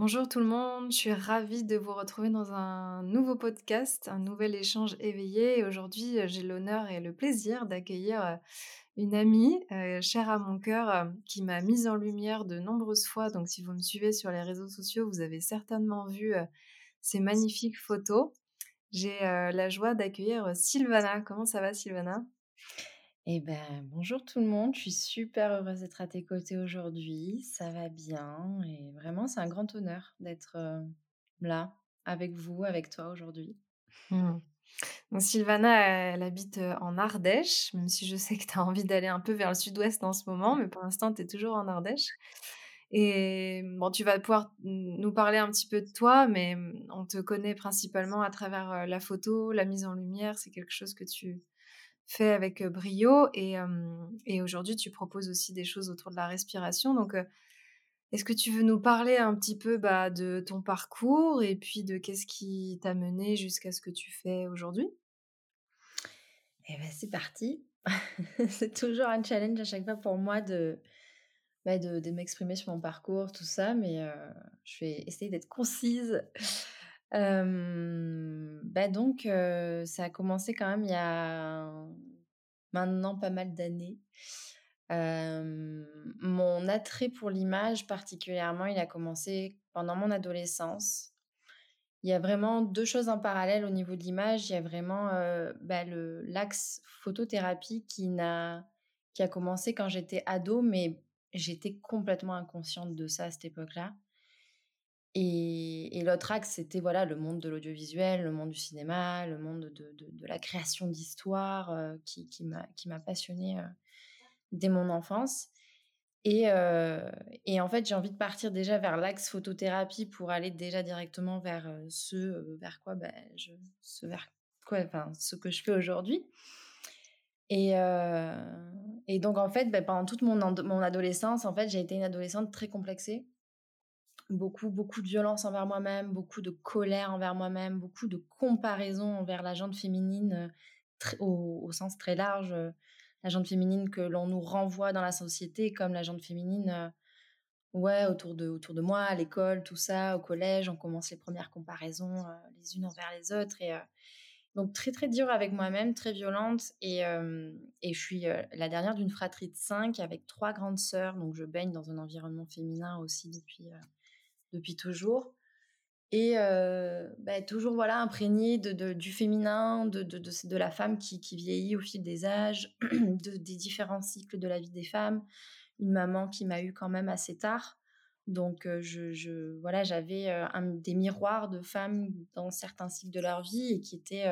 Bonjour tout le monde, je suis ravie de vous retrouver dans un nouveau podcast, un nouvel échange éveillé. Aujourd'hui, euh, j'ai l'honneur et le plaisir d'accueillir euh, une amie euh, chère à mon cœur qui m'a mise en lumière de nombreuses fois. Donc si vous me suivez sur les réseaux sociaux, vous avez certainement vu ces magnifiques photos. J'ai la joie d'accueillir Sylvana. Comment ça va Sylvana? Eh ben, bonjour tout le monde, je suis super heureuse d'être à tes côtés aujourd'hui, ça va bien et vraiment c'est un grand honneur d'être là avec vous, avec toi aujourd'hui. Mmh. Sylvana, elle habite en Ardèche, même si je sais que tu as envie d'aller un peu vers le sud-ouest en ce moment, mais pour l'instant tu es toujours en Ardèche. Et bon, tu vas pouvoir nous parler un petit peu de toi, mais on te connaît principalement à travers la photo, la mise en lumière, c'est quelque chose que tu fait avec brio. Et, et aujourd'hui, tu proposes aussi des choses autour de la respiration. Donc, est-ce que tu veux nous parler un petit peu bah, de ton parcours et puis de qu'est-ce qui t'a mené jusqu'à ce que tu fais aujourd'hui? Eh ben, c'est parti. c'est toujours un challenge à chaque fois pour moi de, bah, de m'exprimer sur mon parcours, tout ça, mais je vais essayer d'être concise. Bah, donc, ça a commencé quand même il y a maintenant pas mal d'années. mon attrait pour l'image particulièrement, il a commencé pendant mon adolescence. Il y a vraiment deux choses en parallèle au niveau de l'image. Il y a vraiment, bah, le l'axe photothérapie qui qui a commencé quand j'étais ado, mais j'étais complètement inconsciente de ça à cette époque-là. Et, l'autre axe, c'était voilà le monde de l'audiovisuel, le monde du cinéma, le monde de, de, la création d'histoires euh, qui, qui m'a passionnée euh, dès mon enfance. Et, euh, et en fait, j'ai envie de partir déjà vers l'axe photothérapie pour aller déjà directement vers ce vers quoi, ben, je, ce vers quoi, enfin, ce que je fais aujourd'hui. Et, et donc, en fait, ben, pendant toute mon, mon adolescence, en fait, j'ai été une adolescente très complexée beaucoup, beaucoup de violence envers moi-même, beaucoup de colère envers moi-même, beaucoup de comparaison envers la jante féminine au, sens très large, la jante féminine que l'on nous renvoie dans la société comme la jante féminine, ouais, autour de, autour de moi, à l'école, tout ça, au collège, on commence les premières comparaisons les unes envers les autres et donc très très dur avec moi-même, très violente et je suis la dernière d'une fratrie de cinq avec trois grandes sœurs, donc je baigne dans un environnement féminin aussi depuis depuis toujours. Et bah, toujours voilà imprégné de, du féminin, de, de, la femme qui, vieillit au fil des âges, de, des différents cycles de la vie des femmes. Une maman qui m'a eu quand même assez tard. Donc, je, voilà, j'avais des miroirs de femmes dans certains cycles de leur vie et qui étaient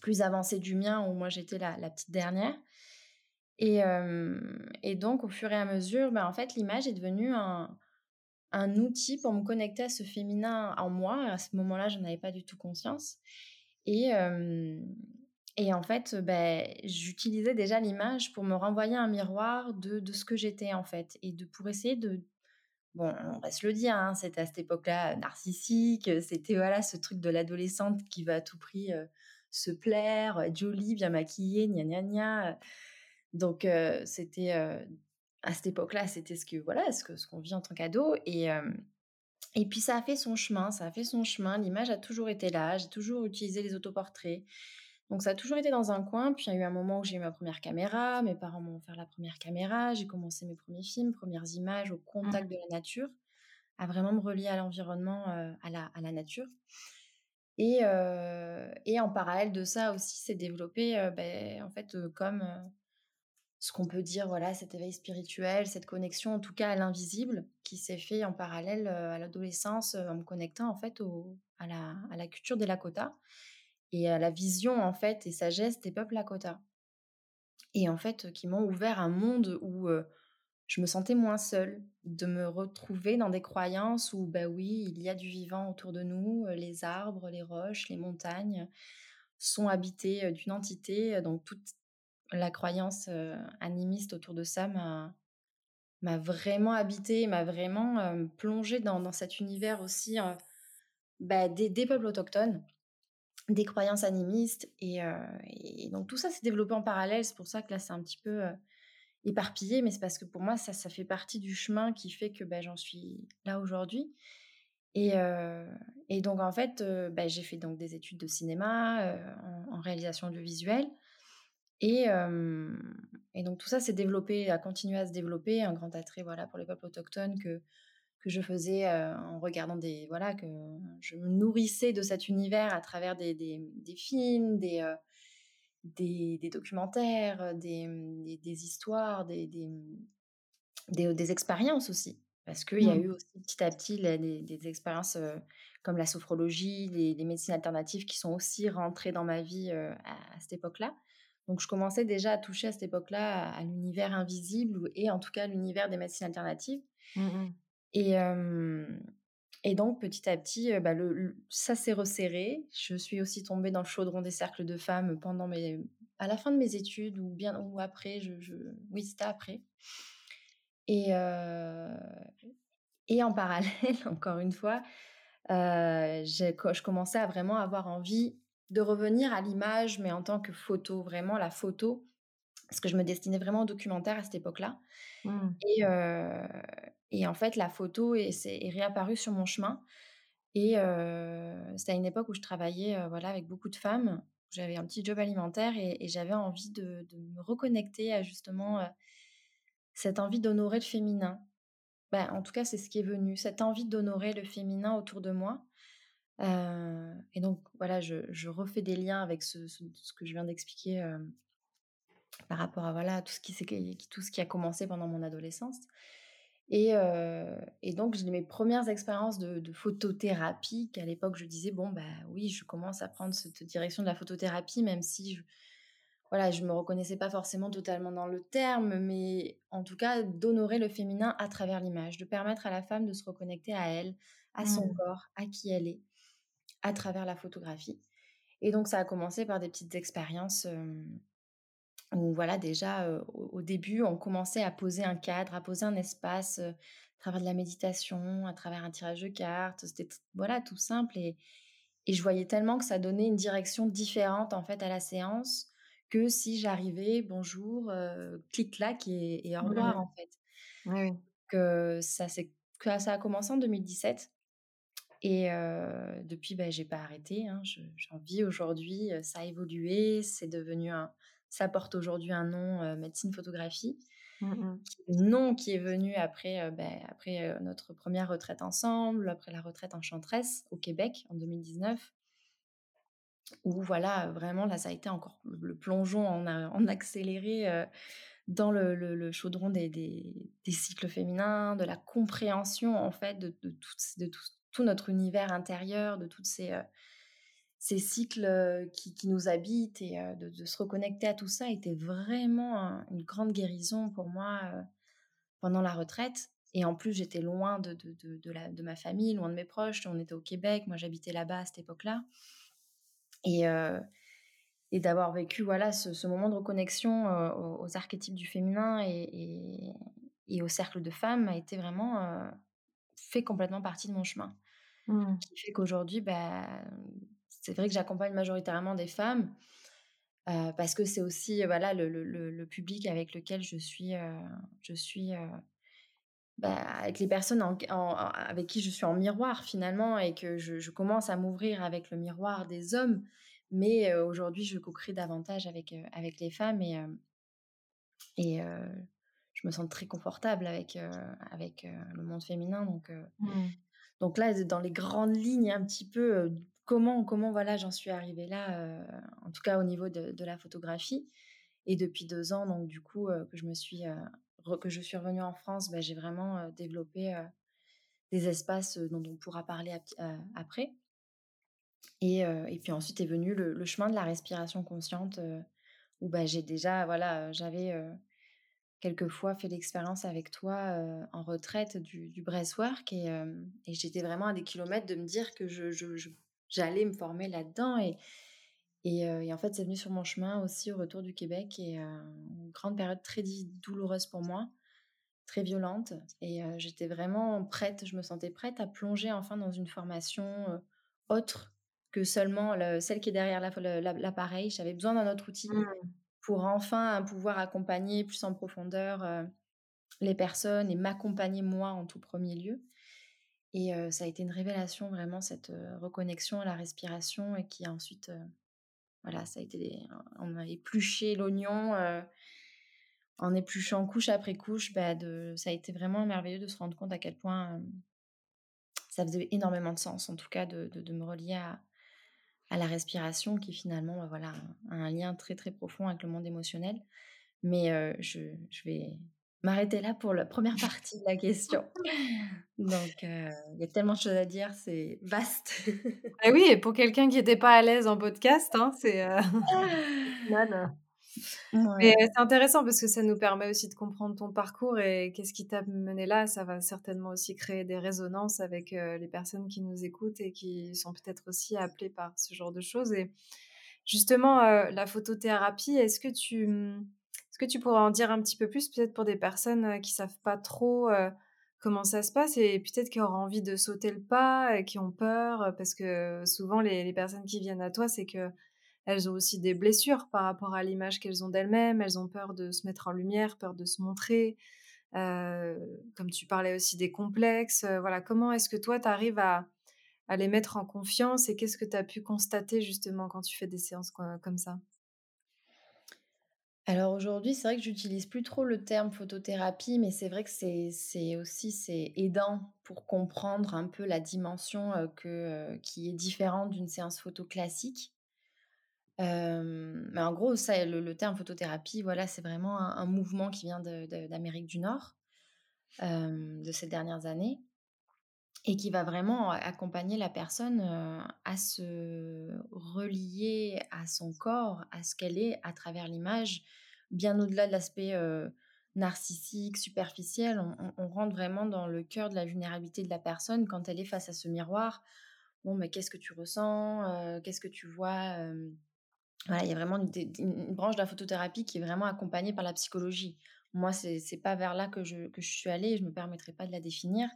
plus avancés du mien, où moi j'étais la, petite dernière. Et, et, donc, au fur et à mesure, bah, en fait, l'image est devenue un, un outil pour me connecter à ce féminin en moi. À ce moment-là, je n'en avais pas du tout conscience. Et, et en fait, ben, j'utilisais déjà l'image pour me renvoyer un miroir de, de ce que j'étais en fait. Et de, pour essayer de... Bon, on va se le dire, hein, c'était à cette époque-là narcissique, c'était voilà ce truc de l'adolescente qui va à tout prix se plaire, jolie, bien maquillée, gna gna gna. Donc c'était à cette époque-là, c'était ce que voilà, ce que ce qu'on vit en tant qu'ado et et puis ça a fait son chemin, ça a fait son chemin. L'image a toujours été là. J'ai toujours utilisé les autoportraits. Donc ça a toujours été dans un coin. Puis il y a eu un moment où j'ai eu ma première caméra. Mes parents m'ont offert la première caméra. J'ai commencé mes premiers films, premières images au contact mmh. de la nature, à vraiment me relier à l'environnement, à, la, à la nature. Et, et en parallèle de ça aussi, s'est développé, beh, en fait, comme ce qu'on peut dire, voilà, cet éveil spirituel, cette connexion, en tout cas à l'invisible, qui s'est fait en parallèle à l'adolescence, en me connectant en fait au, à, la, à la culture des Lakota et à la vision en fait et sagesse des peuples Lakota. Et en fait, qui m'ont ouvert un monde où je me sentais moins seule, de me retrouver dans des croyances où, bah oui, il y a du vivant autour de nous, les arbres, les roches, les montagnes sont habités d'une entité. Donc toute la croyance animiste autour de ça m'a vraiment habité, m'a vraiment plongée dans, dans, cet univers aussi bah, des, peuples autochtones, des croyances animistes. Et, donc tout ça s'est développé en parallèle. C'est pour ça que là, c'est un petit peu éparpillé, mais c'est parce que pour moi, ça, fait partie du chemin qui fait que bah, j'en suis là aujourd'hui. Et, donc, en fait, bah, j'ai fait donc des études de cinéma en, réalisation audiovisuelle. Et, et, donc, tout ça s'est développé, a continué à se développer, un grand attrait voilà, pour les peuples autochtones que, que je faisais en regardant des. Voilà, que je me nourrissais de cet univers à travers des, des, des films, des des, documentaires, des, des, histoires, des, des, expériences aussi. Parce qu'il y a mmh. eu aussi petit à petit des, expériences comme la sophrologie, les, médecines alternatives qui sont aussi rentrées dans ma vie à, cette époque-là. Donc je commençais déjà à toucher à cette époque-là à, l'univers invisible et en tout cas l'univers des médecines alternatives. Mmh et, et donc, petit à petit, bah, le, ça s'est resserré. Je suis aussi tombée dans le chaudron des cercles de femmes pendant mes, à la fin de mes études ou bien ou après. Je, oui, c'était après. Et, et en parallèle, encore une fois, je commençais à vraiment avoir envie de revenir à l'image, mais en tant que photo, vraiment la photo, parce que je me destinais vraiment au documentaire à cette époque-là. Mmh. Et, et en fait, la photo est, est, réapparue sur mon chemin. Et c'était à une époque où je travaillais voilà, avec beaucoup de femmes. J'avais un petit job alimentaire et, j'avais envie de, me reconnecter à justement cette envie d'honorer le féminin. Ben, en tout cas, c'est ce qui est venu, cette envie d'honorer le féminin autour de moi. Et donc, voilà, je, refais des liens avec ce, ce, que je viens d'expliquer par rapport à voilà, tout, ce qui, tout ce qui a commencé pendant mon adolescence. Et, et, donc, j'ai mes premières expériences de, photothérapie, qu'à l'époque, je disais, bon, bah oui, je commence à prendre cette direction de la photothérapie, même si je, voilà, je me reconnaissais pas forcément totalement dans le terme, mais en tout cas, d'honorer le féminin à travers l'image, de permettre à la femme de se reconnecter à elle, à son mmh. corps, à qui elle est, à travers la photographie. Et donc, ça a commencé par des petites expériences où voilà déjà au, début on commençait à poser un cadre, à poser un espace à travers de la méditation, à travers un tirage de cartes, c'était voilà tout simple et, et je voyais tellement que ça donnait une direction différente en fait à la séance que si j'arrivais bonjour clic clac et, et au revoir en fait. Que ça c'est que ça a commencé en 2017 et depuis, bah, j'ai pas arrêté. Hein, j'en vis aujourd'hui. Ça a évolué. C'est devenu un, ça porte aujourd'hui un nom médecine photographie. Mmh nom qui est venu après, ben, après notre première retraite ensemble, après la retraite en Chantresse au Québec en 2019. Où voilà, vraiment, là, ça a été encore le plongeon en, en accéléré dans le, chaudron des, des, cycles féminins, de la compréhension en fait de, de, tout, de tout, notre univers intérieur, de toutes ces, ces cycles qui, nous habitent et de, se reconnecter à tout ça était vraiment une grande guérison pour moi pendant la retraite. Et en plus, j'étais loin de, ma famille, loin de mes proches. On était au Québec, moi j'habitais là-bas à cette époque-là. Et, d'avoir vécu voilà, ce, moment de reconnexion aux, archétypes du féminin et, au cercle de femmes a été vraiment fait complètement partie de mon chemin. Mmh. Qui fait qu'aujourd'hui, bah, c'est vrai que j'accompagne majoritairement des femmes parce que c'est aussi voilà le, public avec lequel je suis, je suis bah, avec les personnes avec qui je suis en miroir finalement et que je, commence à m'ouvrir avec le miroir des hommes. Mais aujourd'hui, je co-crée davantage avec, avec les femmes et, et je me sens très confortable avec, avec le monde féminin. Donc, mmh. Donc là, dans les grandes lignes, un petit peu comment, comment voilà, j'en suis arrivée là, en tout cas au niveau de, la photographie. Et depuis deux ans, donc du coup, que, je me suis, que je suis revenue en France, bah, j'ai vraiment développé des espaces dont on pourra parler après. Et, et, puis ensuite est venu le, chemin de la respiration consciente, où bah, j'ai déjà, voilà, j'avais quelquefois fait l'expérience avec toi en retraite du, du et, j'étais vraiment à des kilomètres de me dire que je, j'allais me former là-dedans et, et, en fait c'est venu sur mon chemin aussi au retour du Québec et une grande période très douloureuse pour moi très violente et j'étais vraiment prête je me sentais prête à plonger enfin dans une formation autre que seulement celle qui est derrière l'appareil. J'avais besoin d'un autre outil. Mmh pour enfin pouvoir accompagner plus en profondeur les personnes et m'accompagner moi en tout premier lieu. Et ça a été une révélation vraiment cette reconnexion à la respiration et qui a ensuite, voilà, ça a été, on a épluché l'oignon en épluchant couche après couche. Bah, de, ça a été vraiment merveilleux de se rendre compte à quel point ça faisait énormément de sens, en tout cas, de, de me relier à, à la respiration qui finalement bah, voilà, a un lien très très profond avec le monde émotionnel. Mais je, je, vais m'arrêter là pour la première partie de la question. Donc il y a tellement de choses à dire, c'est vaste. et oui, et pour quelqu'un qui n'était pas à l'aise en podcast, hein, c'est Mais c'est intéressant parce que ça nous permet aussi de comprendre ton parcours et qu'est-ce qui t'a mené là. Ça va certainement aussi créer des résonances avec les personnes qui nous écoutent et qui sont peut-être aussi appelées par ce genre de choses. Et justement, la photothérapie, est-ce que tu, mmh, est-ce que tu pourrais en dire un petit peu plus, peut-être pour des personnes qui savent pas trop comment ça se passe et peut-être qui auraient envie de sauter le pas et qui ont peur? Parce que souvent les, les personnes qui viennent à toi, c'est que elles ont aussi des blessures par rapport à l'image qu'elles ont d'elles-mêmes. Elles ont peur de se mettre en lumière, peur de se montrer. Euh, comme tu parlais aussi des complexes. Euh, voilà, comment est-ce que toi, tu arrives à, les mettre en confiance et qu'est-ce que tu as pu constater justement quand tu fais des séances comme ça? Alors aujourd'hui, c'est vrai que j'utilise plus trop le terme photothérapie, mais c'est vrai que c'est aussi c'est aidant pour comprendre un peu la dimension euh, que, qui est différente d'une séance photo classique mais en gros, ça, le, terme photothérapie, voilà, c'est vraiment un, mouvement qui vient d'Amérique du Nord de ces dernières années et qui va vraiment accompagner la personne à se relier à son corps, à ce qu'elle est à travers l'image, bien au-delà de l'aspect narcissique, superficiel. On, rentre vraiment dans le cœur de la vulnérabilité de la personne quand elle est face à ce miroir. Bon, mais qu'est-ce que tu ressens Qu'est-ce que tu vois il y a vraiment une, branche de la photothérapie qui est vraiment accompagnée par la psychologie. Moi, c'est n'est pas vers là que je, que je suis allée je ne me permettrai pas de la définir.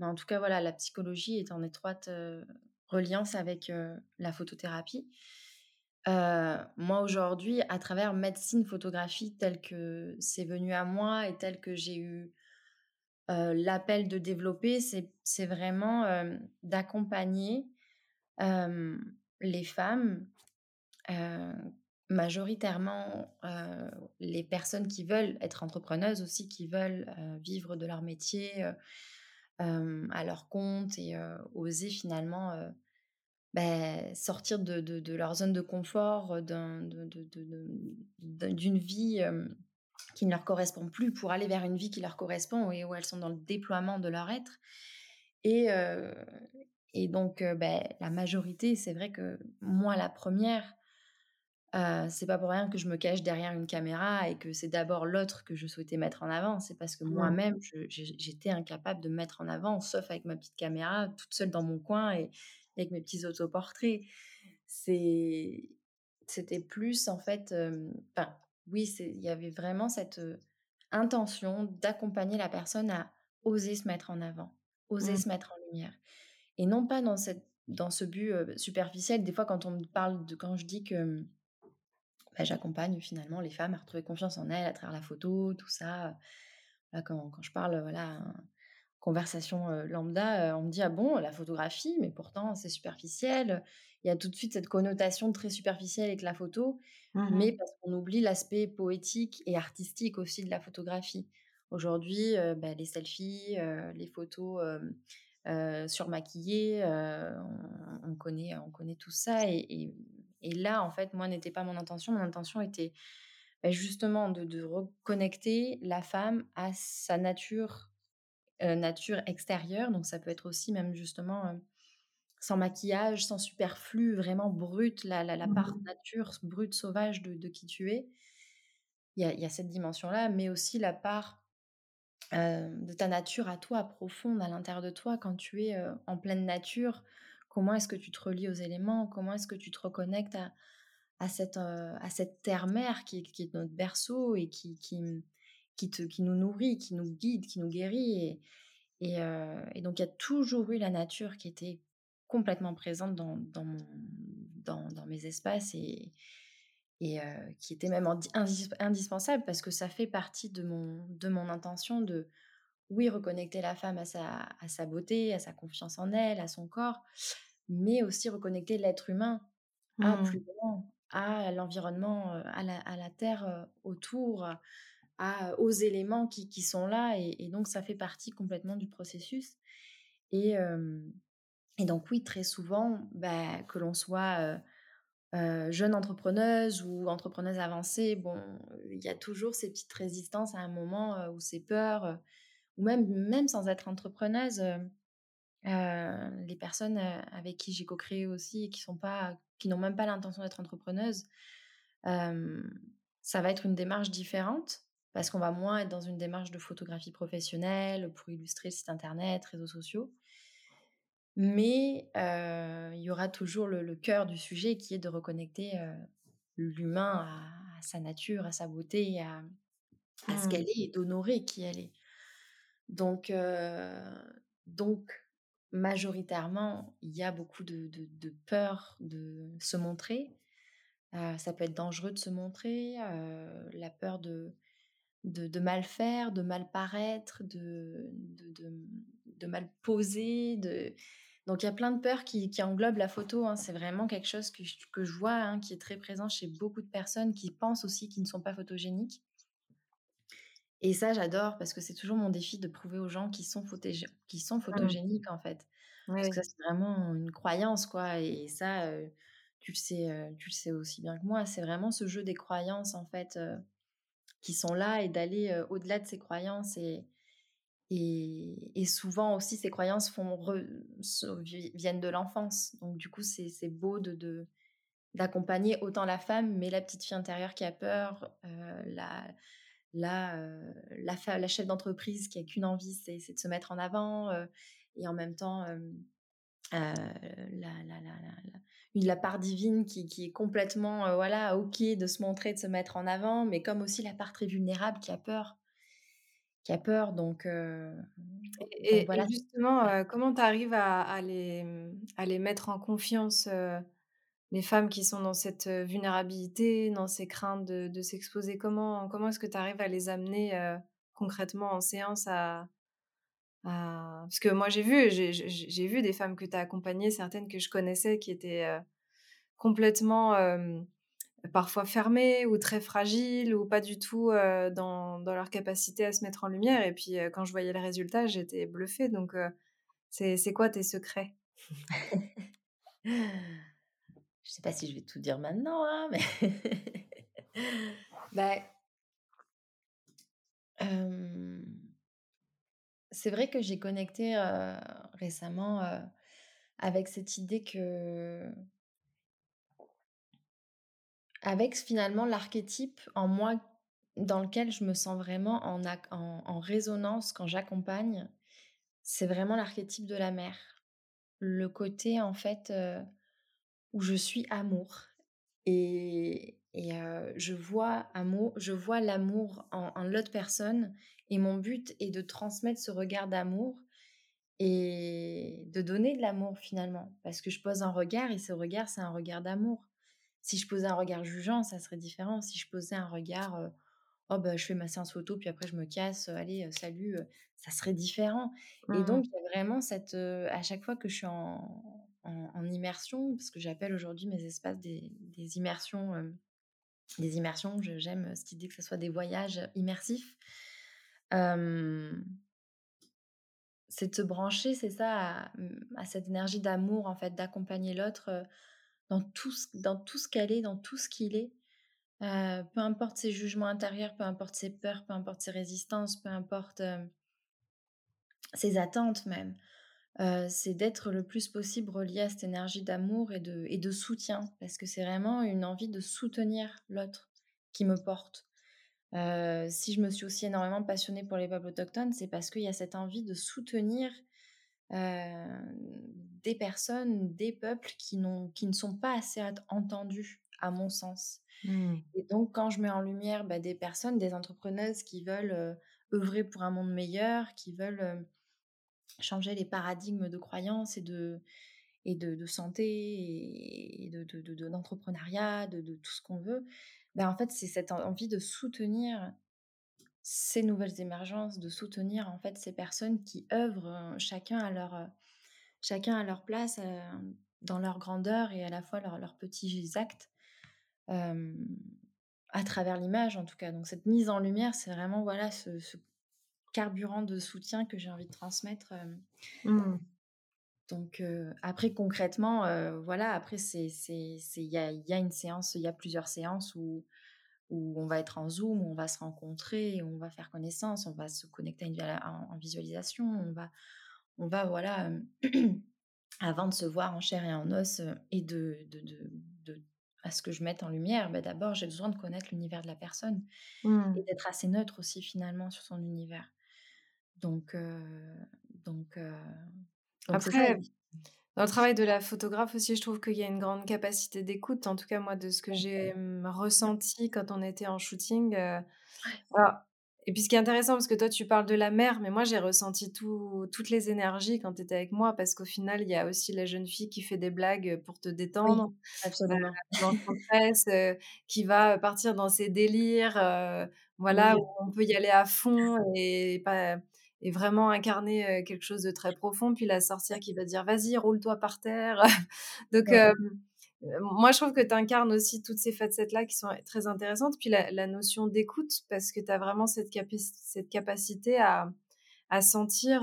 Mais en tout cas, voilà, la psychologie est en étroite euh, reliance avec euh, la photothérapie. Euh, moi, aujourd'hui, à travers médecine photographie, tel que c'est venu à moi et tel que j'ai eu l'appel de développer, c'est vraiment d'accompagner les femmes majoritairement les personnes qui veulent être entrepreneuses aussi, qui veulent vivre de leur métier à leur compte et oser finalement bah, sortir de, leur zone de confort, d'une vie qui ne leur correspond plus pour aller vers une vie qui leur correspond et où elles sont dans le déploiement de leur être. Et, et donc, bah, la majorité, c'est vrai que moi, la première, c'est pas pour rien que je me cache derrière une caméra et que c'est d'abord l'autre que je souhaitais mettre en avant. C'est parce que mmh. moi-même, j'étais incapable de me mettre en avant, sauf avec ma petite caméra, toute seule dans mon coin et, avec mes petits autoportraits. C'était plus, en fait, enfin, oui, il y avait vraiment cette intention d'accompagner la personne à oser se mettre en avant, oser mmh. se mettre en lumière. Et non pas dans, cette, dans ce but superficiel. Des fois, quand on me parle de, quand je dis que bah, j'accompagne finalement les femmes à retrouver confiance en elles à travers la photo, tout ça. quand, quand, je parle, voilà, conversation lambda, on me dit ah bon, la photographie, mais pourtant c'est superficiel. Il y a tout de suite cette connotation très superficielle avec la photo, mmh mais parce qu'on oublie l'aspect poétique et artistique aussi de la photographie. Aujourd'hui, bah, les selfies, les photos surmaquillée. On, connaît, on connaît tout ça. Et, là, en fait, moi, n'était pas mon intention. Mon intention était bah, justement de, reconnecter la femme à sa nature, nature extérieure. Donc, ça peut être aussi même justement sans maquillage, sans superflu, vraiment brute, la, la, part mmh nature brute, sauvage de, qui tu es. Il y a, cette dimension-là, mais aussi la part de ta nature à toi, profonde, à l'intérieur de toi, quand tu es en pleine nature. Comment est-ce que tu te relis aux éléments Comment est-ce que tu te reconnectes à, à cette, à cette terre-mère qui, qui, est notre berceau et qui, qui, qui, te, qui nous nourrit, qui nous guide, qui nous guérit. Et, et donc, il y a toujours eu la nature qui était complètement présente dans, dans, dans, dans mes espaces et, et qui était même indispensable parce que ça fait partie de mon, de mon intention de, oui, reconnecter la femme à sa, à sa beauté, à sa confiance en elle, à son corps, mais aussi reconnecter l'être humain à plus mmh. grand, à l'environnement, à la, à la, terre autour, à, aux éléments qui, qui sont là. Et, donc, ça fait partie complètement du processus. Et, et donc oui, très souvent, bah, que l'on soit jeune entrepreneuse ou entrepreneuse avancée, bon, il y a toujours ces petites résistances à un moment ou ces peurs, ou même, même sans être entrepreneuse, les personnes avec qui j'ai co-créé aussi et qui sont pas, qui n'ont même pas l'intention d'être entrepreneuse, ça va être une démarche différente parce qu'on va moins être dans une démarche de photographie professionnelle pour illustrer le site internet, réseaux sociaux. Mais il y aura toujours le, cœur du sujet qui est de reconnecter l'humain à, sa nature, à sa beauté, à, à ce qu'elle mmh. est et d'honorer qui elle est. Donc, donc majoritairement, il y a beaucoup de, peur de se montrer. ça peut être dangereux de se montrer, la peur de, de, mal faire, de mal paraître, de, de, mal poser. Donc il y a plein de peurs qui, englobent la photo. Hein. C'est vraiment quelque chose que que je vois, hein, qui est très présent chez beaucoup de personnes qui pensent aussi qu'ils ne sont pas photogéniques. Et ça, j'adore parce que c'est toujours mon défi de prouver aux gens qui sont, qui sont mmh. photogéniques, en fait. Parce que ça, c'est vraiment une croyance, quoi. Et ça, tu, le sais, tu le sais aussi bien que moi. C'est vraiment ce jeu des croyances, en fait, qui sont là et d'aller au-delà de ces croyances. Et, et, souvent aussi, ces croyances font viennent de l'enfance. Donc, du coup, c'est beau de, d'accompagner autant la femme, mais la petite fille intérieure qui a peur, la, la, la, la, chef d'entreprise qui a qu'une envie, c'est de se mettre en avant, et en même temps, la, la, la, part divine qui, qui est complètement voilà ok de se montrer, de se mettre en avant, mais comme aussi la part très vulnérable qui a peur, qui a peur. Donc, et, voilà. justement, comment tu arrives à, à, les, à les mettre en confiance les femmes qui sont dans cette vulnérabilité, dans ces craintes de, s'exposer Comment, comment est-ce que tu arrives à les amener concrètement en séance à, parce que moi, j'ai vu, j'ai vu des femmes que tu as accompagnées, certaines que je connaissais qui étaient complètement parfois fermées ou très fragiles ou pas du tout dans, dans, leur capacité à se mettre en lumière. Et puis, quand je voyais le résultat, j'étais bluffée. Donc, c'est quoi tes secrets? Je sais pas si je vais tout dire maintenant, hein, mais. bah, c'est vrai que j'ai connecté récemment avec cette idée que avec finalement l'archétype en moi dans lequel je me sens vraiment en, en, résonance quand j'accompagne, c'est vraiment l'archétype de la mère. Le côté en fait où je suis amour et, et je vois amour, je vois l'amour en, en l'autre personne et mon but est de transmettre ce regard d'amour et de donner de l'amour finalement. Parce que je pose un regard et ce regard, c'est un regard d'amour. Si je posais un regard jugeant, ça serait différent. Si je posais un regard, oh bah je fais ma séance photo, puis après je me casse, allez, salut, ça serait différent. Et mmh. donc, il y a vraiment cette. à chaque fois que je suis en, en, immersion, parce que j'appelle aujourd'hui mes espaces des, des immersions. des immersions, j'aime cette idée que ce soit des voyages immersifs c'est de se brancher, c'est ça, à, mmh, cette énergie d'amour, en fait, d'accompagner l'autre dans tout ce, dans tout ce qu'elle est, dans tout ce qu'il est. peu importe ses jugements intérieurs, peu importe ses peurs, peu importe ses résistances, peu importe ses attentes même. C'est d'être le plus possible relié à cette énergie d'amour et de, et de soutien, parce que c'est vraiment une envie de soutenir l'autre qui me porte. si je me suis aussi énormément passionnée pour les peuples autochtones, c'est parce qu'il y a cette envie de soutenir des personnes, des peuples qui, qui ne sont pas assez entendus, à mon sens. Mmh. Et donc, quand je mets en lumière bah, des personnes, des entrepreneuses qui veulent œuvrer pour un monde meilleur, qui veulent changer les paradigmes de croyances et de, et de, santé et de, d'entrepreneuriat, de, de, tout ce qu'on veut, ben en fait, c'est cette envie de soutenir ces nouvelles émergences, de soutenir en fait ces personnes qui œuvrent chacun à leur, chacun à leur place, dans leur grandeur et à la fois leurs leur petits actes, à travers l'image en tout cas. Donc cette mise en lumière, c'est vraiment voilà ce, carburant de soutien que j'ai envie de transmettre. Mmh. Donc après concrètement, voilà, après c'est il y a, y a, une séance, il y a plusieurs séances où où on va être en Zoom, où on va se rencontrer, on va faire connaissance, on va se connecter en, visualisation, on va, on va voilà, avant de se voir en chair et en os et de, de, de, à ce que je mette en lumière, bah d'abord j'ai besoin de connaître l'univers de la personne mmh. et d'être assez neutre aussi finalement sur son univers. Donc, donc, après, dans le travail de la photographe aussi, je trouve qu'il y a une grande capacité d'écoute. En tout cas, moi, de ce que j'ai mmh, ressenti quand on était en shooting. et puis, ce qui est intéressant, parce que toi, tu parles de la mer, mais moi, j'ai ressenti toutes les énergies quand tu étais avec moi, parce qu'au final, il y a aussi la jeune fille qui fait des blagues pour te détendre. absolument. qui va partir dans ses délires, voilà, où on peut y aller à fond et pas et vraiment incarner quelque chose de très profond, puis la sorcière qui va dire vas-y, roule-toi par terre. Donc, moi, je trouve que tu incarnes aussi toutes ces facettes-là qui sont très intéressantes. Puis la, notion d'écoute, parce que tu as vraiment cette, cette capacité à, à sentir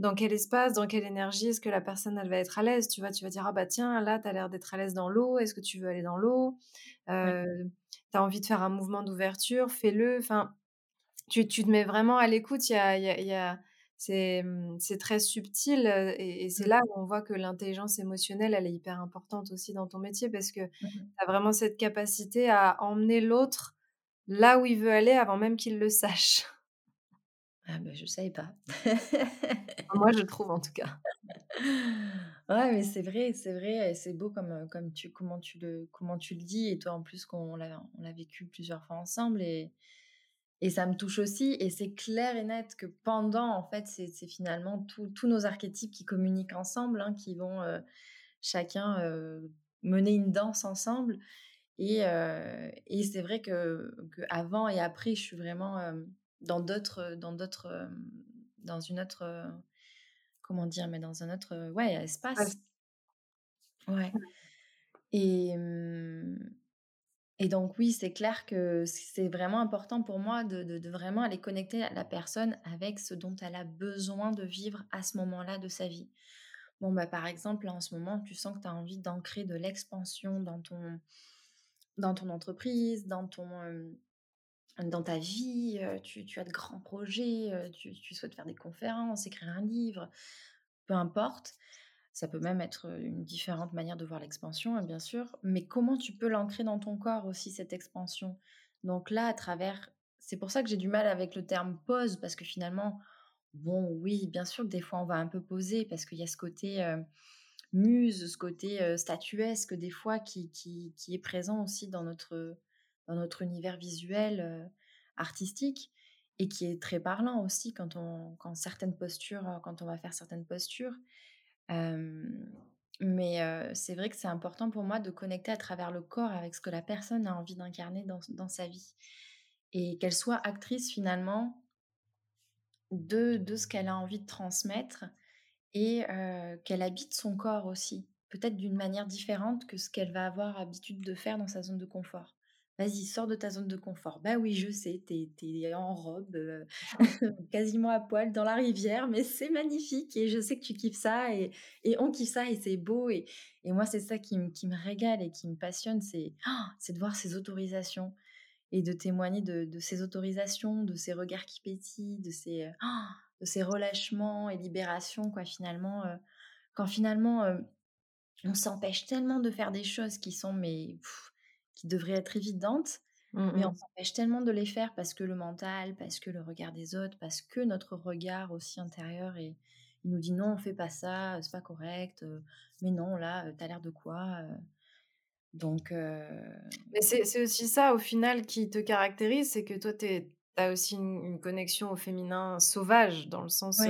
dans quel espace, dans quelle énergie est-ce que la personne elle va être à l'aise. Tu vois, tu vas dire ah bah tiens, là, tu as l'air d'être à l'aise dans l'eau, est-ce que tu veux aller dans l'eau? Tu as envie de faire un mouvement d'ouverture, fais-le. Enfin, tu, tu, te mets vraiment à l'écoute. Il y a, y y a c'est, mmh, c'est très subtil et, c'est mmh. là où on voit que l'intelligence émotionnelle, elle est hyper importante aussi dans ton métier parce que mmh tu as vraiment cette capacité à emmener l'autre là où il veut aller avant même qu'il le sache. Ah bah, je savais pas. Moi, je trouve en tout cas. Ouais, mais c'est vrai, c'est vrai, c'est beau comme, comme tu, comment, tu le, comment tu le dis. Et toi, en plus, qu'on l'a, on l'a vécu plusieurs fois ensemble. Et, et ça me touche aussi, et c'est clair et net que pendant, en fait, c'est finalement tous nos archétypes qui communiquent ensemble, hein, qui vont chacun mener une danse ensemble. Et, et c'est vrai que, que, avant et après, je suis vraiment dans d'autres, dans d'autres, dans une autre, comment dire, mais dans un autre, ouais, espace. Ouais. Et, et donc oui, c'est clair que c'est vraiment important pour moi de, vraiment aller connecter la personne avec ce dont elle a besoin de vivre à ce moment-là de sa vie. Bon, bah, par exemple, en ce moment, tu sens que tu as envie d'ancrer de l'expansion dans ton, dans ton entreprise, dans, ton, dans ta vie, tu, as de grands projets, tu souhaites faire des conférences, écrire un livre, peu importe. Ça peut même être une différente manière de voir l'expansion, hein, bien sûr, mais comment tu peux l'ancrer dans ton corps aussi, cette expansion? Donc là, à travers... C'est pour ça que j'ai du mal avec le terme pause, parce que finalement, bon, oui, bien sûr que des fois, on va un peu poser, parce qu'il y a ce côté muse, ce côté statuesque, des fois, qui, est présent aussi dans notre, dans notre univers visuel, artistique, et qui est très parlant aussi quand, on, quand certaines postures, quand on va faire certaines postures mais c'est vrai que c'est important pour moi de connecter à travers le corps avec ce que la personne a envie d'incarner dans, sa vie. Et qu'elle soit actrice finalement de ce qu'elle a envie de transmettre et qu'elle habite son corps aussi, peut-être d'une manière différente que ce qu'elle va avoir habitude de faire dans sa zone de confort. Vas-y, sors de ta zone de confort. Bah oui, je sais, t'es es, en robe, quasiment à poil dans la rivière, mais c'est magnifique et je sais que tu kiffes ça et, et on kiffe ça et c'est beau. Et, et moi, c'est ça qui, qui, me régale et qui me passionne, c'est c'est de voir ces autorisations et de témoigner de, de, ces autorisations, de ces regards qui pétillent, de ces, de ces relâchements et libérations, quoi, finalement. quand finalement, on s'empêche tellement de faire des choses qui sont, mais qui devraient être évidentes, mmh mais on s'empêche tellement de les faire parce que le mental, parce que le regard des autres, parce que notre regard aussi intérieur et il nous dit non, on fait pas ça, c'est pas correct, mais non, là, t'as l'air de quoi Donc. Mais c'est aussi ça, au final, qui te caractérise, c'est que toi, tu as aussi une, connexion au féminin sauvage, dans le sens.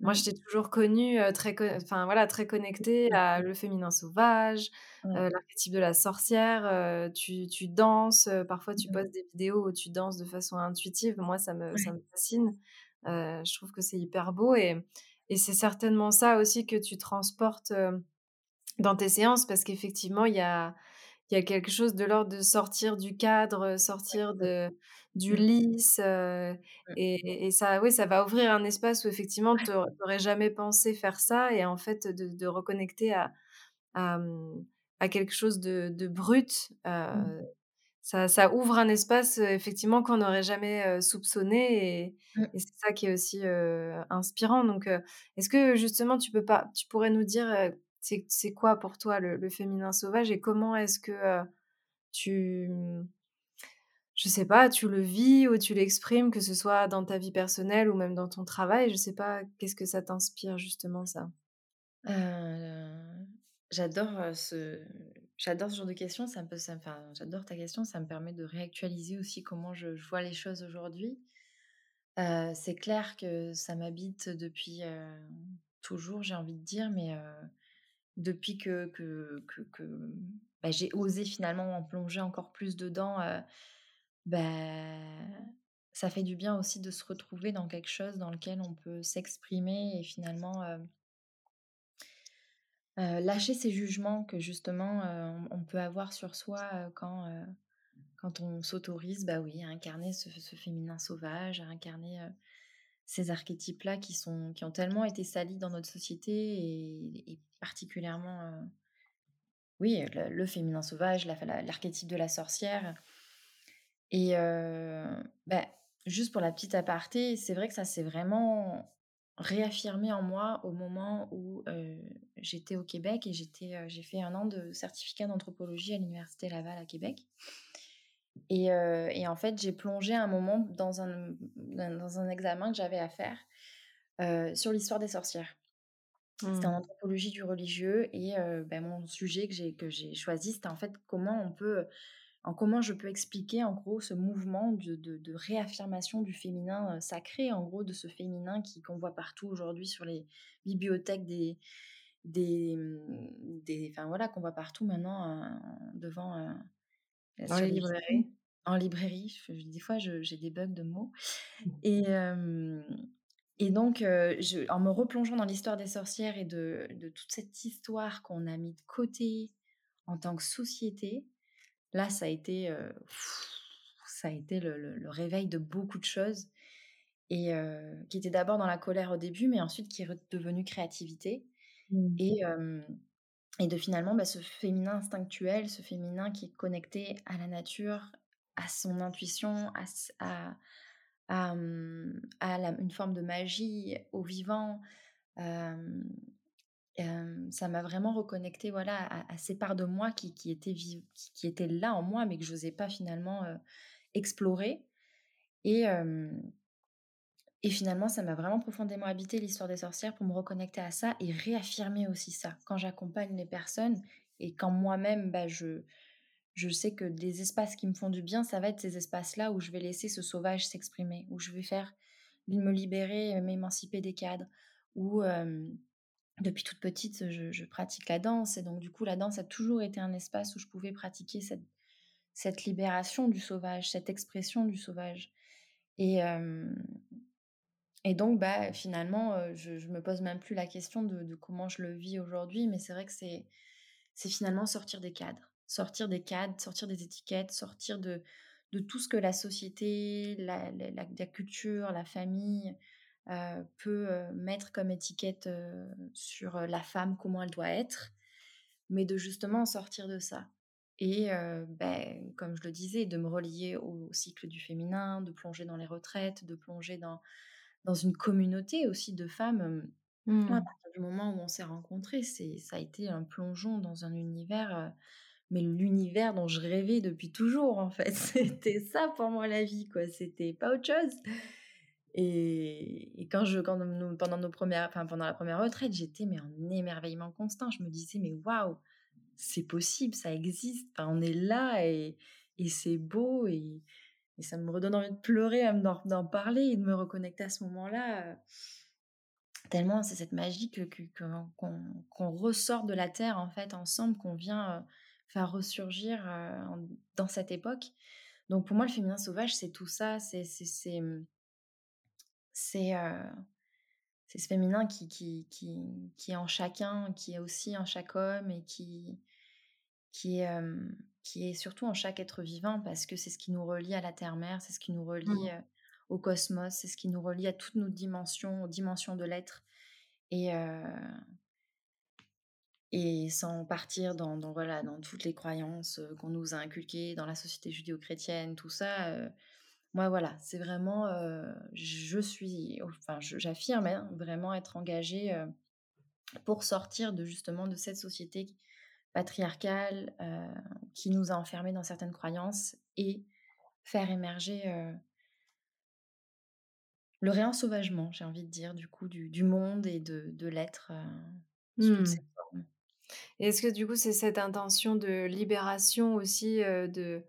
Mmh. t'ai toujours connue très, enfin, voilà, très connectée à le féminin sauvage, l'archétype de la sorcière. tu, tu, danses, parfois tu postes des vidéos où tu danses de façon intuitive. Moi, ça me, ça me fascine. je trouve que c'est hyper beau et, et c'est certainement ça aussi que tu transportes dans tes séances parce qu'effectivement, il y a, il y a quelque chose de l'ordre de sortir du cadre, sortir de, du mmh. lisse. Mmh. et, et, ça, oui, ça va ouvrir un espace où effectivement, tu n'aurais jamais pensé faire ça et en fait, de, de reconnecter à, à, mmh, à, quelque chose de, de brut. ça, ça, ouvre un espace effectivement qu'on n'aurait jamais soupçonné et, et c'est ça qui est aussi inspirant. Donc, est-ce que justement, tu, peux pas, tu pourrais nous dire c'est quoi pour toi le, féminin sauvage et comment est-ce que tu, je sais pas, tu le vis ou tu l'exprimes, que ce soit dans ta vie personnelle ou même dans ton travail? Je sais pas, qu'est-ce que ça t'inspire justement ça? J'adore ce, j'adore ce genre de questions. Ça peut, enfin, j'adore ta question. Ça me permet de réactualiser aussi comment je, vois les choses aujourd'hui. c'est clair que ça m'habite depuis toujours, j'ai envie de dire, mais depuis que, que, que, bah, j'ai osé finalement en plonger encore plus dedans, bah, ça fait du bien aussi de se retrouver dans quelque chose dans lequel on peut s'exprimer et finalement lâcher ces jugements que justement on, peut avoir sur soi quand, quand on s'autorise bah oui, à incarner ce, féminin sauvage, à incarner ces archétypes-là qui, sont, qui ont tellement été salis dans notre société et, particulièrement, oui, le, féminin sauvage, l'archétype de la sorcière. Et bah, juste pour la petite aparté, c'est vrai que ça s'est vraiment réaffirmé en moi au moment où j'étais au Québec et j'étais, j'ai fait un an de certificat d'anthropologie à l'Université Laval à Québec. Et, et, en fait, j'ai plongé un moment dans un, dans un examen que j'avais à faire sur l'histoire des sorcières. C'était en mmh. anthropologie du religieux et ben, mon sujet que j'ai choisi, c'était en fait comment on peut, en comment je peux expliquer en gros ce mouvement de, de, de réaffirmation du féminin sacré, en gros de ce féminin qui qu'on voit partout aujourd'hui sur les bibliothèques des des, mmh, des enfin voilà qu'on voit partout maintenant devant dans les librairies En librairie. des fois, j'ai des bugs de mots. Et, et donc, je, en me replongeant dans l'histoire des sorcières et de, de toute cette histoire qu'on a mis de côté en tant que société, là, ça a été, ça a été le, le, réveil de beaucoup de choses. Et qui était d'abord dans la colère au début, mais ensuite qui est devenue créativité. Mmh. Et, et de finalement bah, ce féminin instinctuel, ce féminin qui est connecté à la nature, à son intuition, à, mmh, une forme de magie, au vivant. ça m'a vraiment reconnecté voilà, à, ces parts de moi qui, étaient, là en moi, mais que je n'osais pas finalement explorer. Et, et finalement, ça m'a vraiment profondément habité l'histoire des sorcières pour me reconnecter à ça et réaffirmer aussi ça. Quand j'accompagne les personnes et quand moi-même, bah, je, je sais que des espaces qui me font du bien, ça va être ces espaces-là où je vais laisser ce sauvage s'exprimer, où je vais faire me libérer, m'émanciper des cadres, où depuis toute petite, je, je, pratique la danse. Et donc, du coup, la danse a toujours été un espace où je pouvais pratiquer cette, cette libération du sauvage, cette expression du sauvage. Et, et donc, bah, finalement, je, ne me pose même plus la question de, comment je le vis aujourd'hui, mais c'est vrai que c'est, c'est finalement sortir des cadres. sortir des cadres, sortir des étiquettes, sortir de, de tout ce que la société, la, la, culture, la famille euh, peut euh, mettre comme étiquette euh, sur la femme, comment elle doit être, mais de justement sortir de ça. Et ben, comme je le disais, de me relier au cycle du féminin, de plonger dans les retraites, de plonger dans, dans une communauté aussi de femmes. à mmh. partir du moment où on s'est rencontrés, c'est, ça a été un plongeon dans un univers mais l'univers dont je rêvais depuis toujours en fait. C'était ça pour moi la vie quoi, c'était pas autre chose. Et, quand je quand pendant nos premières enfin pendant la première retraite, j'étais mais en émerveillement constant, je me disais mais waouh, c'est possible, ça existe, enfin, on est là et, et c'est beau et, et, ça me redonne envie de pleurer d'en parler et de me reconnecter à ce moment-là. Tellement c'est cette magie qu'on que, ressort de la terre en fait ensemble, qu'on vient faire ressurgir dans cette époque. Donc pour moi, le féminin sauvage, c'est tout ça, c'est c'est mmh, c'est ce féminin qui, qui, qui, qui, est en chacun, qui est aussi en chaque homme et qui, qui, est, qui est surtout en chaque être vivant parce que c'est ce qui nous relie à la terre-mère, c'est ce qui nous relie mmh. au cosmos, c'est ce qui nous relie à toutes nos dimensions, aux dimensions de l'être. Et, et sans partir dans, voilà, dans toutes les croyances qu'on nous a inculquées dans la société judéo-chrétienne, tout ça. moi, voilà, c'est vraiment, je suis, enfin, j'affirme hein, vraiment être engagée pour sortir de justement de cette société patriarcale qui nous a enfermés dans certaines croyances et faire émerger le réensauvagement, j'ai envie de dire, du coup, du, monde et de, de l'être sous toutes mmh. est-ce que du coup, c'est cette intention de libération aussi, de,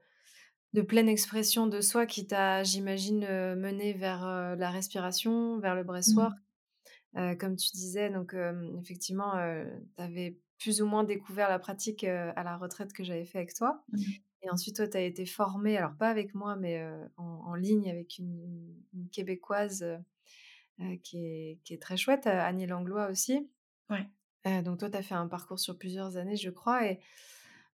de pleine expression de soi qui t'a, j'imagine, mené vers la respiration, vers le bressoir mmh. Comme tu disais, donc effectivement, tu avais plus ou moins découvert la pratique à la retraite que j'avais fait avec toi. Mmh. Et ensuite, toi, tu as été formée, alors pas avec moi, mais en, ligne avec une, québécoise qui, est, qui, est, très chouette, Annie Langlois aussi. Ouais donc toi, tu as fait un parcours sur plusieurs années, je crois. Et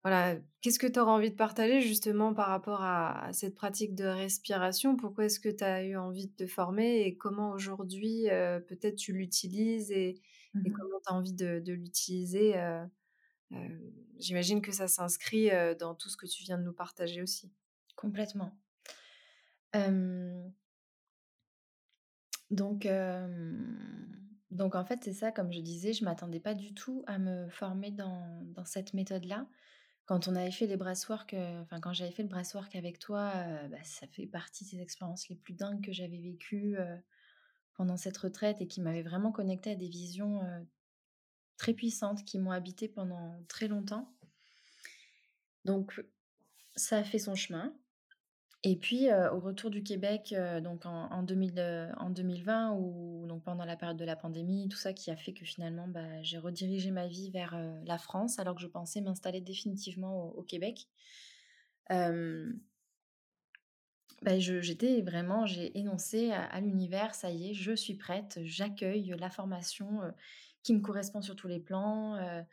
voilà, qu'est-ce que tu auras envie de partager justement par rapport à, cette pratique de respiration? Pourquoi est-ce que tu as eu envie de te former? Et comment aujourd'hui peut-être tu l'utilises? Et, mmh comment tu as envie de, l'utiliser J'imagine que ça s'inscrit dans tout ce que tu viens de nous partager aussi. Complètement. donc, donc en fait, c'est ça, comme je disais, je m'attendais pas du tout à me former dans, dans cette méthode-là. Quand on avait fait les breathwork, euh, enfin quand j'avais fait le breathwork avec toi, euh, bah, ça fait partie des expériences les plus dingues que j'avais vécues euh, pendant cette retraite et qui m'avaient vraiment connecté à des visions très puissantes qui m'ont habité pendant très longtemps. Donc ça a fait son chemin. Et puis, au retour du Québec, donc en, en, 2020, ou donc pendant la période de la pandémie, tout ça qui a fait que finalement, bah, j'ai redirigé ma vie vers la France, alors que je pensais m'installer définitivement au, Québec. Bah, j'étais vraiment, j'ai énoncé à, l'univers, ça y est, je suis prête, j'accueille la formation qui me correspond sur tous les plans.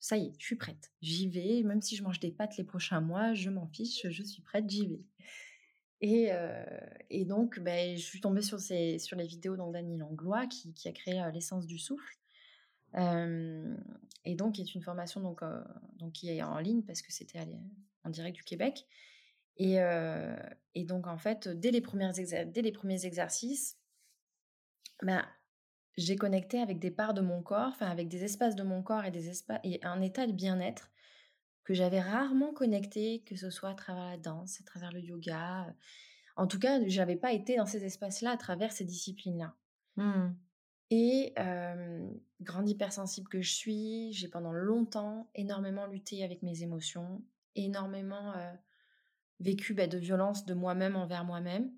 ça y est, je suis prête, j'y vais, même si je mange des pâtes les prochains mois, je m'en fiche, je suis prête, j'y vais. Et, et, donc, ben, je suis tombée sur, ces, sur les vidéos d'Annie Langlois qui, qui, a créé l'essence du souffle. et donc, qui est une formation donc, donc, qui est en ligne parce que c'était en direct du Québec. Et, et, donc, en fait, dès les, premières dès les premiers exercices, ben, j'ai connecté avec des parts de mon corps, enfin avec des espaces de mon corps et, des espaces, et un état de bien-être que j'avais rarement connecté, que ce soit à travers la danse, à travers le yoga. En tout cas, je n'avais pas été dans ces espaces-là à travers ces disciplines-là. Mmh. Et grande hypersensible que je suis, j'ai pendant longtemps énormément lutté avec mes émotions, énormément vécu bah, de violence de moi-même envers moi-même.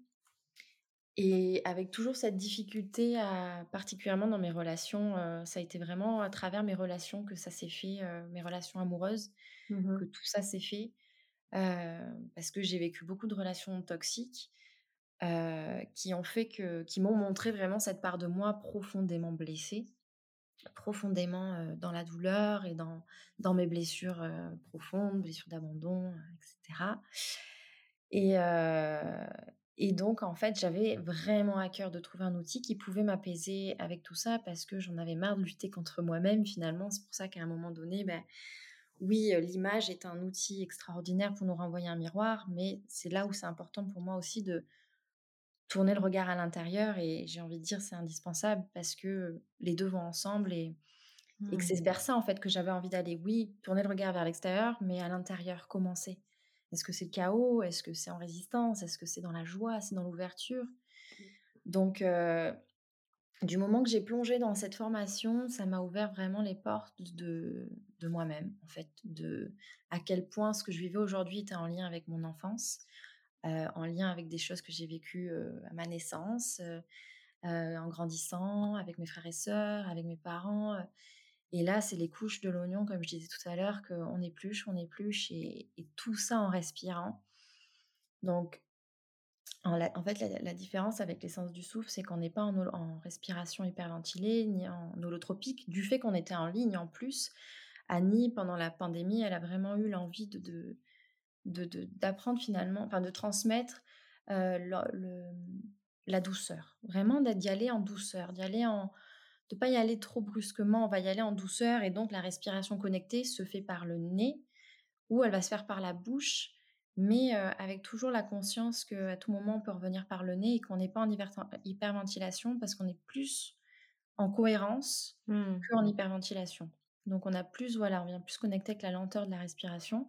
Et avec toujours cette difficulté, à, particulièrement dans mes relations, ça a été vraiment à travers mes relations que ça s'est fait, mes relations amoureuses. Mmh que tout ça s'est fait. parce que j'ai vécu beaucoup de relations toxiques qui ont fait que, qui m'ont montré vraiment cette part de moi profondément blessée. profondément dans la douleur et dans, dans mes blessures profondes, blessures d'abandon, etc. Et, et donc, en fait, j'avais vraiment à cœur de trouver un outil qui pouvait m'apaiser avec tout ça parce que j'en avais marre de lutter contre moi-même finalement. C'est pour ça qu'à un moment donné, ben, oui, l'image est un outil extraordinaire pour nous renvoyer un miroir, mais c'est là où c'est important pour moi aussi de tourner le regard à l'intérieur et j'ai envie de dire c'est indispensable parce que les deux vont ensemble et, et que c'est Mmh. vers ça en fait que j'avais envie d'aller. Oui, tourner le regard vers l'extérieur, mais à l'intérieur, commencer. Est-ce que c'est le chaos? Est-ce que c'est en résistance? Est-ce que c'est dans la joie? C'est dans l'ouverture? Donc, du moment que j'ai plongé dans cette formation, ça m'a ouvert vraiment les portes de, de moi-même, en fait, de à quel point ce que je vivais aujourd'hui était en lien avec mon enfance, en lien avec des choses que j'ai vécues à ma naissance, en grandissant, avec mes frères et sœurs, avec mes parents. Et là, c'est les couches de l'oignon, comme je disais tout à l'heure, qu'on épluche, on épluche, et, tout ça en respirant. Donc, en, fait, la, différence avec l'essence du souffle, c'est qu'on n'est pas en, respiration hyperventilée, ni en holotropique, du fait qu'on était en ligne en plus. Annie, pendant la pandémie, elle a vraiment eu l'envie de, d'apprendre finalement, enfin de transmettre euh, la douceur, vraiment d'y aller en douceur, d'y aller en, de pas y aller trop brusquement, on va y aller en douceur et donc la respiration connectée se fait par le nez ou elle va se faire par la bouche, mais euh, avec toujours la conscience qu'à tout moment on peut revenir par le nez et qu'on n'est pas en hyperventilation parce qu'on est plus en cohérence mmh. qu'en hyperventilation. Donc on a plus, voilà, on vient plus connecter avec la lenteur de la respiration.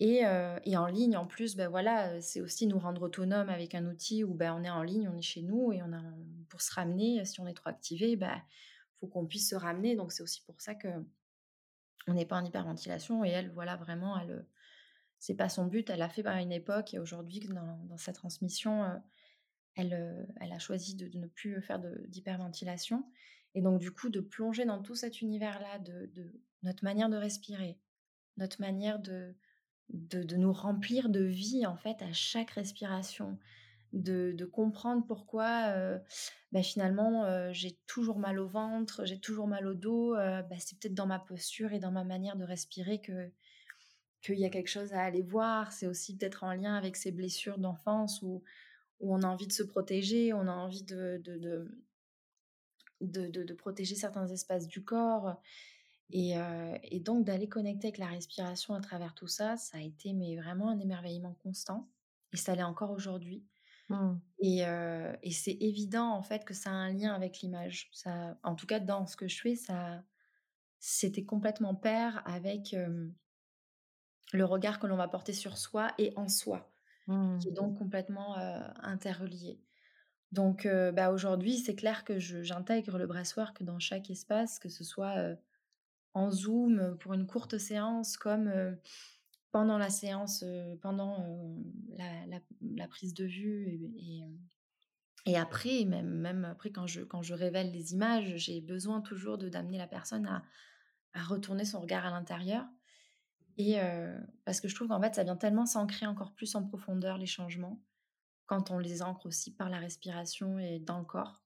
Et, euh, et, en ligne, en plus, ben voilà, c'est aussi nous rendre autonomes avec un outil où ben, on est en ligne, on est chez nous et on a, pour se ramener, si on est trop activé, ben, faut qu'on puisse se ramener. Donc c'est aussi pour ça que on n'est pas en hyperventilation. Et elle, voilà, vraiment, elle, c'est pas son but. Elle a fait à une époque et aujourd'hui, dans, sa transmission, euh, elle, euh, elle a choisi de, ne plus faire d'hyperventilation. Et donc, du coup, de plonger dans tout cet univers-là, de notre manière de respirer, notre manière de, de, de, nous remplir de vie en fait à chaque respiration, de, de comprendre pourquoi euh, bah, finalement euh, j'ai toujours mal au ventre, j'ai toujours mal au dos, euh, bah, c'est peut-être dans ma posture et dans ma manière de respirer que qu'il y a quelque chose à aller voir. C'est aussi peut-être en lien avec ces blessures d'enfance où, où on a envie de se protéger, on a envie de, de, de, de, de protéger certains espaces du corps. Et, euh, et, donc d'aller connecter avec la respiration à travers tout ça, ça a été mais vraiment un émerveillement constant. Et ça l'est encore aujourd'hui. Mmh. Et, euh, et c'est évident en fait que ça a un lien avec l'image. Ça, en tout cas dans ce que je fais, ça, c'était complètement pair avec euh, le regard que l'on va porter sur soi et en soi, mmh. qui est donc complètement interrelié. Donc bah, aujourd'hui, c'est clair que j'intègre le breathwork dans chaque espace, que ce soit en Zoom pour une courte séance, comme pendant la séance, pendant la, prise de vue et, après, même, même après quand je, quand je révèle les images, j'ai besoin toujours d'amener la personne à, à, retourner son regard à l'intérieur. Et parce que je trouve qu'en fait, ça vient tellement s'ancrer encore plus en profondeur les changements quand on les ancre aussi par la respiration et dans le corps.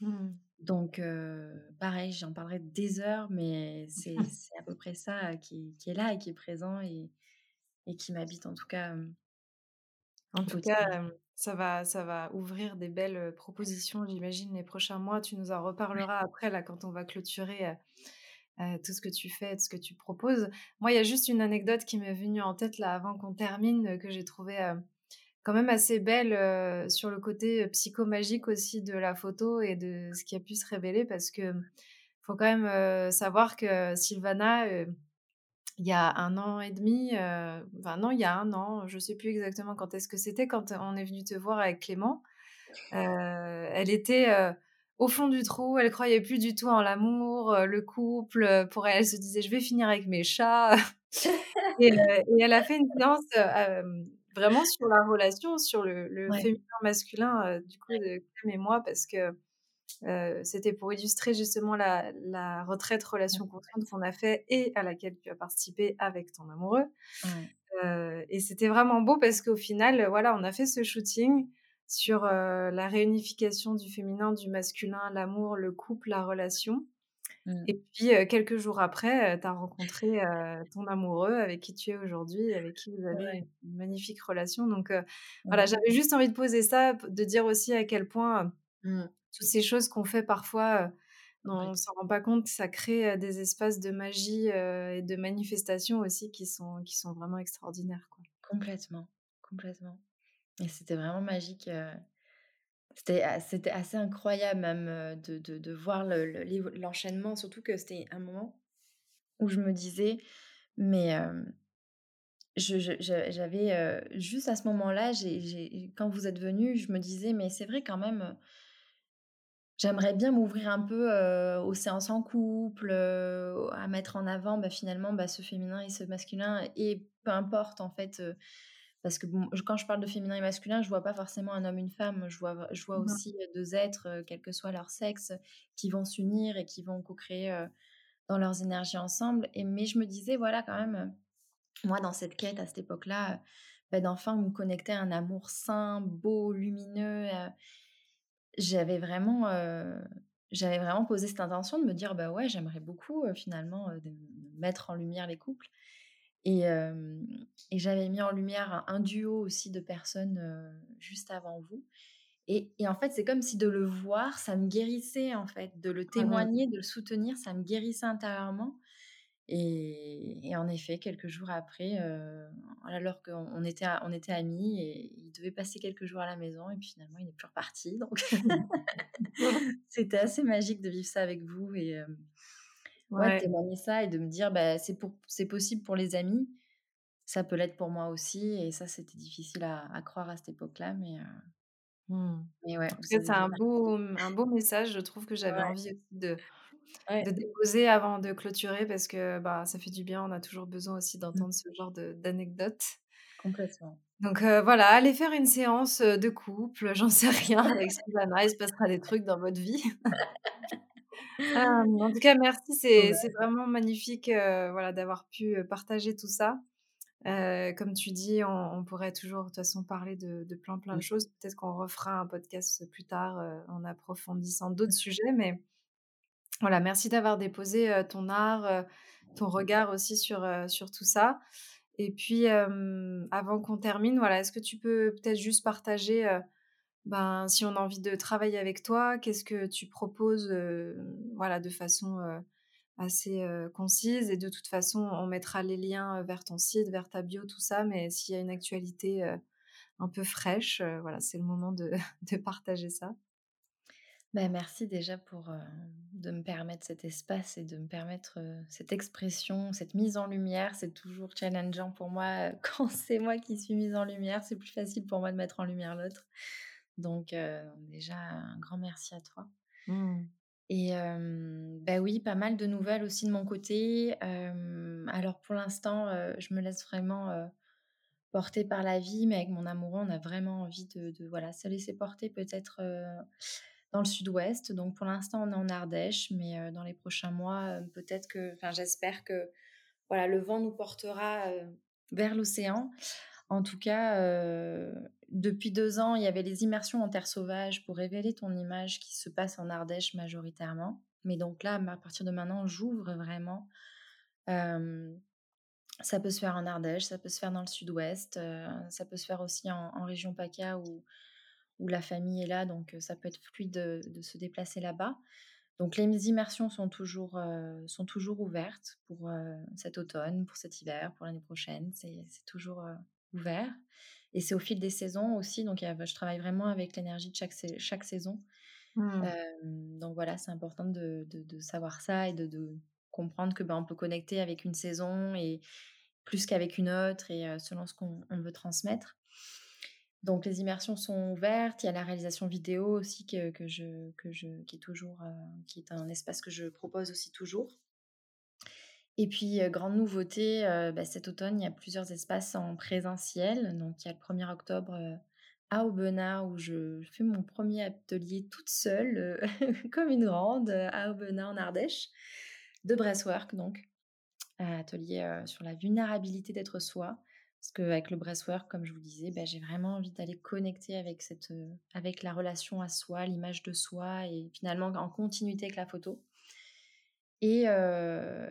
Mmh. Donc, euh, pareil, j'en parlerai des heures, mais c'est à peu près ça qui, qui, est là et qui est présent et, et qui m'habite en tout cas. En tout cas, ça, va, ça va ouvrir des belles propositions, j'imagine, les prochains mois. Tu nous en reparleras après, là, quand on va clôturer euh, tout ce que tu fais, tout ce que tu proposes. Moi, il y a juste une anecdote qui m'est venue en tête, là, avant qu'on termine, que j'ai trouvé quand même assez belle euh, sur le côté psychomagique aussi de la photo et de ce qui a pu se révéler parce que faut quand même euh, savoir que Sylvana, euh, il y a un an et demi, enfin non, il y a un an, je sais plus exactement quand est-ce que c'était, quand on est venu te voir avec Clément, elle était au fond du trou, elle croyait plus du tout en l'amour, le couple. Pour elle, elle se disait je vais finir avec mes chats. et, et, elle a fait une séance vraiment sur la relation, sur le, le ouais. féminin masculin, du coup, de Clem et moi, parce que euh, c'était pour illustrer justement la, la retraite relation consciente qu'on a fait et à laquelle tu as participé avec ton amoureux. Ouais. Euh, et c'était vraiment beau parce qu'au final, voilà, on a fait ce shooting sur la réunification du féminin, du masculin, l'amour, le couple, la relation. Et Mmh. puis, quelques jours après, heu, tu as rencontré, ton amoureux avec qui tu es aujourd'hui et avec qui vous avez Ouais. une magnifique relation donc voilà, j'avais juste envie de poser ça, de dire aussi à quel point, Mmh. toutes ces choses qu'on fait parfois, on Complètement. s'en rend pas compte, ça crée, des espaces de magie, et de manifestation aussi qui sont qui sont vraiment extraordinaires, quoi. Complètement, complètement et c'était vraiment magique, c'était a c'était assez incroyable même, de de de voir l'enchaînement, surtout que c'était un moment où je me disais: «Mais hem» je je je j'avais, juste à ce moment-là, quand vous êtes venu, je me disais: «Mais c'est vrai quand même, heu» «j'aimerais bien m'ouvrir un peu, aux séances en couple, à mettre en avant, bah, finalement, bah, ce féminin et ce masculin» et peu importe en fait, parce que bon, quand je parle de féminin et masculin, je vois pas forcément un homme, une femme, je vois je aussi, heu, 2 êtres, quel que soit leur sexe, qui vont s'unir et qui vont co-créer, dans leurs énergies ensemble. Et mais je me disais, voilà, quand même, moi, dans cette quête, à cette époque-là, bah, d'enfin me connecter à un amour sain, beau, lumineux, j'avais vraiment, j'avais vraiment posé cette intention de me dire: «Bah, ouais, j'aimerais beaucoup, finalement, de mettre en lumière les couples» et et j'avais mis en lumière un un duo aussi de personnes, juste avant vous. Et et en fait, c'est comme si de le voir, ça me guérissait, en fait, de le mh. témoigner, de le soutenir, ça me guérissait intérieurement. Et et en effet, quelques jours après, alors qu'on on était on était amis et il devait passer quelques jours à la maison et puis finalement, il est plus reparti. Donc c'était assez magique de vivre ça avec vous et ouais, témoigner ça et de me dire: «Bah, c'est pour c'est possible pour les amis, ça peut l'être pour moi aussi» et ça, c'était difficile à à croire à cette époque-là mais heu Mmh. mais ouais, c'est un beau, mmh, un beau message, je trouve, que j'avais Ouais. envie aussi de de déposer avant de clôturer parce que, bah, ça fait du bien, on a toujours besoin aussi Mmh. d'entendre ce genre d'anecdotes. Complètement. Donc heu, voilà, allez faire une séance, heu, de couple, j'en sais rien, avec Sylvana, il se passera des trucs dans votre vie. Hem, en tout cas, merci, c'est Ouais. vraiment magnifique, voilà, d'avoir pu, partager tout ça. Comme tu dis, on on pourrait toujours, de toute façon, parler de de plein, plein de Mmh. choses. Peut-être qu'on refera un podcast plus tard, en approfondissant d'autres Mmh. sujets mais voilà, merci d'avoir déposé, ton art, ton regard aussi sur, sur tout ça et puis, avant qu'on termine, voilà, est-ce que tu peux peut-être juste partager, ben, si on a envie de travailler avec toi, qu'est-ce que tu proposes, heu, voilà, de façon, heu, assez, heu, concise? Et de toute façon, on mettra les liens, vers ton site, vers ta bio, tout ça mais s'il y a une actualité, un peu fraîche, voilà, c'est le moment de partager ça. Bah, merci déjà pour, de me permettre cet espace et de me permettre, cette expression, cette mise en lumière. C'est toujours challengeant pour moi, quand c'est moi qui suis mise en lumière, c'est plus facile pour moi de mettre en lumière l'autre. Donc heu, déjà, un grand merci à toi. Mmh. Et hem, bah, oui, pas mal de nouvelles aussi de mon côté. Alors pour l'instant, heu, je me laisse vraiment, heu, porter par la vie, mais avec mon amoureux, on a vraiment envie de de voilà, se laisser porter peut-être, dans le sud-ouest. Donc pour l'instant, on est en Ardèche, mais dans les prochains mois, peut-être que enfin, j'espère que, voilà, le vent nous portera, vers l'océan. En tout cas, heu, depuis 2 ans, il y avait les immersions en terre sauvage pour révéler ton image qui se passent en Ardèche majoritairement. Mais donc là, à partir de maintenant, j'ouvre vraiment. Hem, ça peut se faire en Ardèche, ça peut se faire dans le sud-ouest, heu, ça peut se faire aussi en région PACA où où la famille est là, donc ça peut être fluide de se déplacer là-bas. Donc les immersions sont toujours, sont toujours ouvertes pour, cet automne, pour cet hiver, pour l'année prochaine. C'est toujours, ouvert et c'est au fil des saisons aussi, donc je travaille vraiment avec l'énergie de chaque sais chaque saison. Mmh. Donc voilà, c'est important de de de savoir ça et de de comprendre que, ben, on peut connecter avec une saison et plus qu'avec une autre et heu, selon ce qu'on on veut transmettre. Donc les immersions sont ouvertes, il y a la réalisation vidéo aussi que que je que je qui est toujours, heu, qui est un espace que je propose aussi toujours. Et puis, heu, grande nouveauté, heu, bah, cet automne, il y a plusieurs espaces en présentiel. Donc il y a le 1er octobre, heu, à Aubenas où je fais mon 1er atelier toute seule, comme une grande, à Aubenas en Ardèche, de breathwork donc. Un atelier, sur la vulnérabilité d'être soi. Parce qu'avec le breathwork, comme je vous le disais, bah, j'ai vraiment envie d'aller connecter avec cette, avec la relation à soi, l'image de soi et finalement en continuité avec la photo. Et,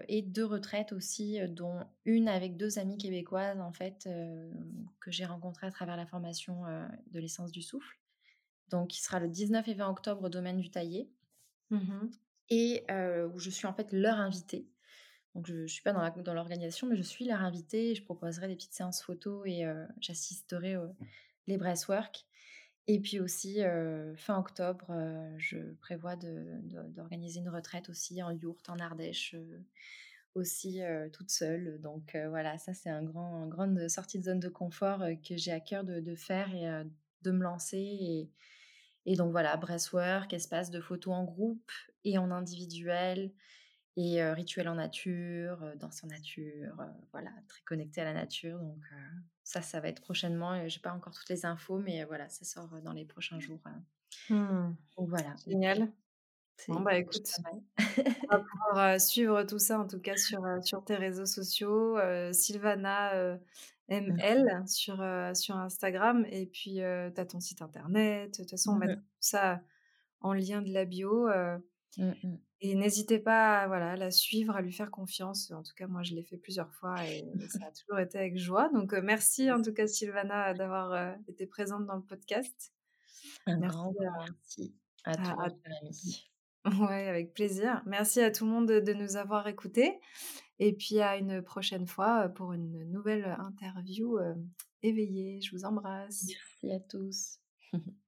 et deux retraites aussi, dont une avec deux amies québécoises, en fait, que j'ai rencontrées à travers la formation de l'essence du souffle. Donc, qui sera le 19 et 20 octobre au domaine du Taillé. Mmh et où je suis en fait leur invitée. Donc, je ne suis pas dans l'organisation, mais je suis leur invitée. Et je proposerai des petites séances photos et j'assisterai aux les breathwork. Et puis aussi, fin octobre, je prévois d'organiser une retraite aussi en yourte en Ardèche, aussi toute seule. Donc voilà, ça c'est un grand, une grande sortie de zone de confort que j'ai à cœur de, faire et de me lancer. Et, et donc voilà, breathwork, espace de photos en groupe et en individuel et rituel en nature, danse en nature, voilà, très connecté à la nature. Donc ça, ça va être prochainement. Je n'ai pas encore toutes les infos, mais voilà, ça sort dans les prochains jours. Mmh. Donc voilà. Génial. Bon bah écoute, on va pouvoir suivre tout ça en tout cas sur, sur tes réseaux sociaux, Sylvana ML sur, sur Instagram et puis tu as ton site internet. De toute façon, on Mmh mettra tout ça en lien de la bio. Mmh. Et n'hésitez pas à, voilà, la suivre, à lui faire confiance. En tout cas, moi, je l'ai fait plusieurs fois et ça a toujours été avec joie. Donc, merci en tout cas, Sylvana, d'avoir été présente dans le podcast. Un Merci grand, grand merci à toi, chère amie. Ouais, avec plaisir. Merci à tout le monde de, de nous avoir écoutés. Et puis à une prochaine fois pour une nouvelle interview éveillée. Je vous embrasse. Merci à tous.